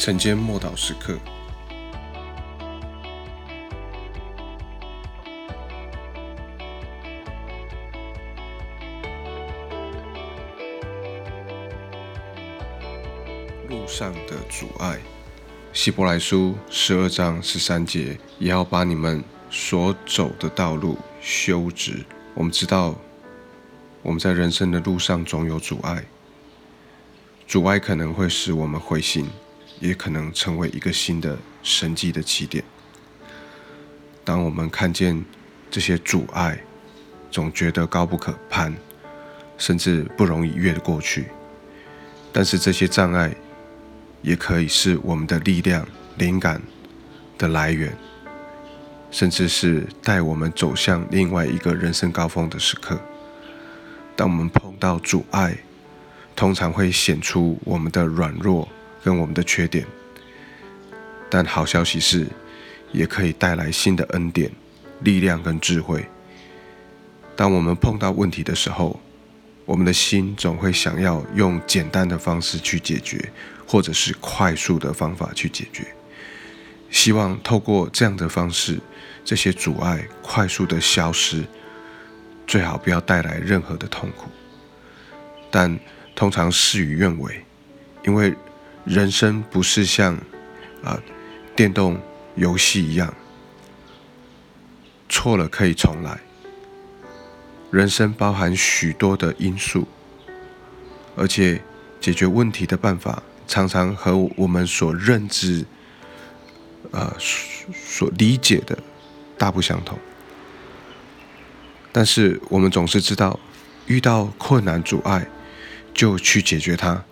晨间默祷时刻，路上的阻碍。希伯来书十二章十三节，也要把你们所走的道路修直。我们知道，我们在人生的路上总有阻碍，阻碍可能会使我们灰心。也可能成为一个新的神迹的起点。当我们看见这些阻碍，总觉得高不可攀，甚至不容易越过去。但是这些障碍，也可以是我们的力量、灵感的来源，甚至是带我们走向另外一个人生高峰的时刻。当我们碰到阻碍，通常会显出我们的软弱。跟我们的缺点，但好消息是，也可以带来新的恩典、力量跟智慧。当我们碰到问题的时候，我们的心总会想要用简单的方式去解决，或者是快速的方法去解决，希望透过这样的方式，这些阻碍快速的消失，最好不要带来任何的痛苦。但通常事与愿违，因为。人生不是像啊电动游戏一样，错了可以重来。人生包含许多的因素，而且解决问题的办法常常和我们所认知、呃所理解的大不相同。但是我们总是知道，遇到困难阻碍，就去解决它。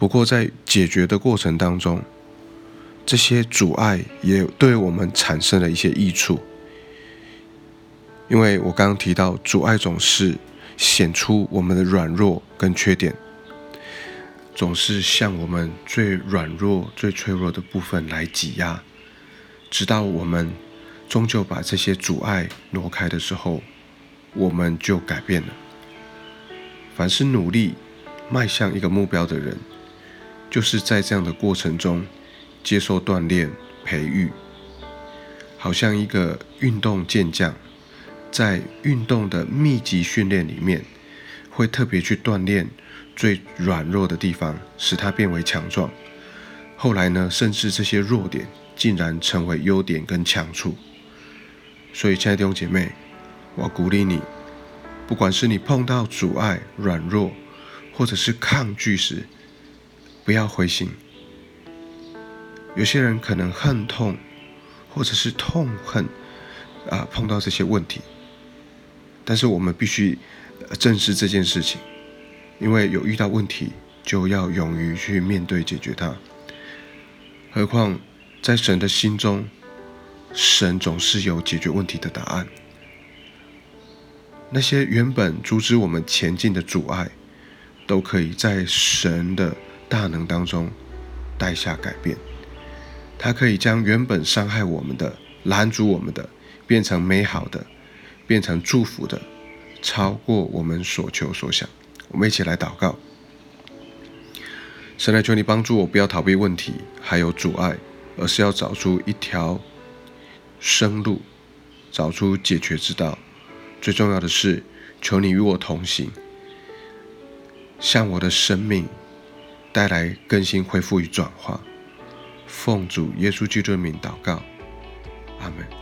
不过，在解决的过程当中，这些阻碍也对我们产生了一些益处。因为我刚刚提到，阻碍总是显出我们的软弱跟缺点，总是向我们最软弱、最脆弱的部分来挤压，直到我们终究把这些阻碍挪开的时候，我们就改变了。凡是努力迈向一个目标的人。就是在这样的过程中接受锻炼培育，好像一个运动健将，在运动的密集训练里面，会特别去锻炼最软弱的地方，使它变为强壮。后来呢，甚至这些弱点竟然成为优点跟强处。所以，亲爱的弟兄姐妹，我鼓励你，不管是你碰到阻碍、软弱，或者是抗拒时，不要灰心。有些人可能恨痛，或者是痛恨啊碰到这些问题，但是我们必须正视这件事情，因为有遇到问题就要勇于去面对解决它。何况在神的心中，神总是有解决问题的答案。那些原本阻止我们前进的阻碍，都可以在神的。大能当中带下改变，它可以将原本伤害我们的、拦阻我们的，变成美好的，变成祝福的，超过我们所求所想。我们一起来祷告：神来求你帮助我，不要逃避问题，还有阻碍，而是要找出一条生路，找出解决之道。最重要的是，求你与我同行，向我的生命。带来更新、恢复与转化。奉主耶稣基督的名祷告，阿门。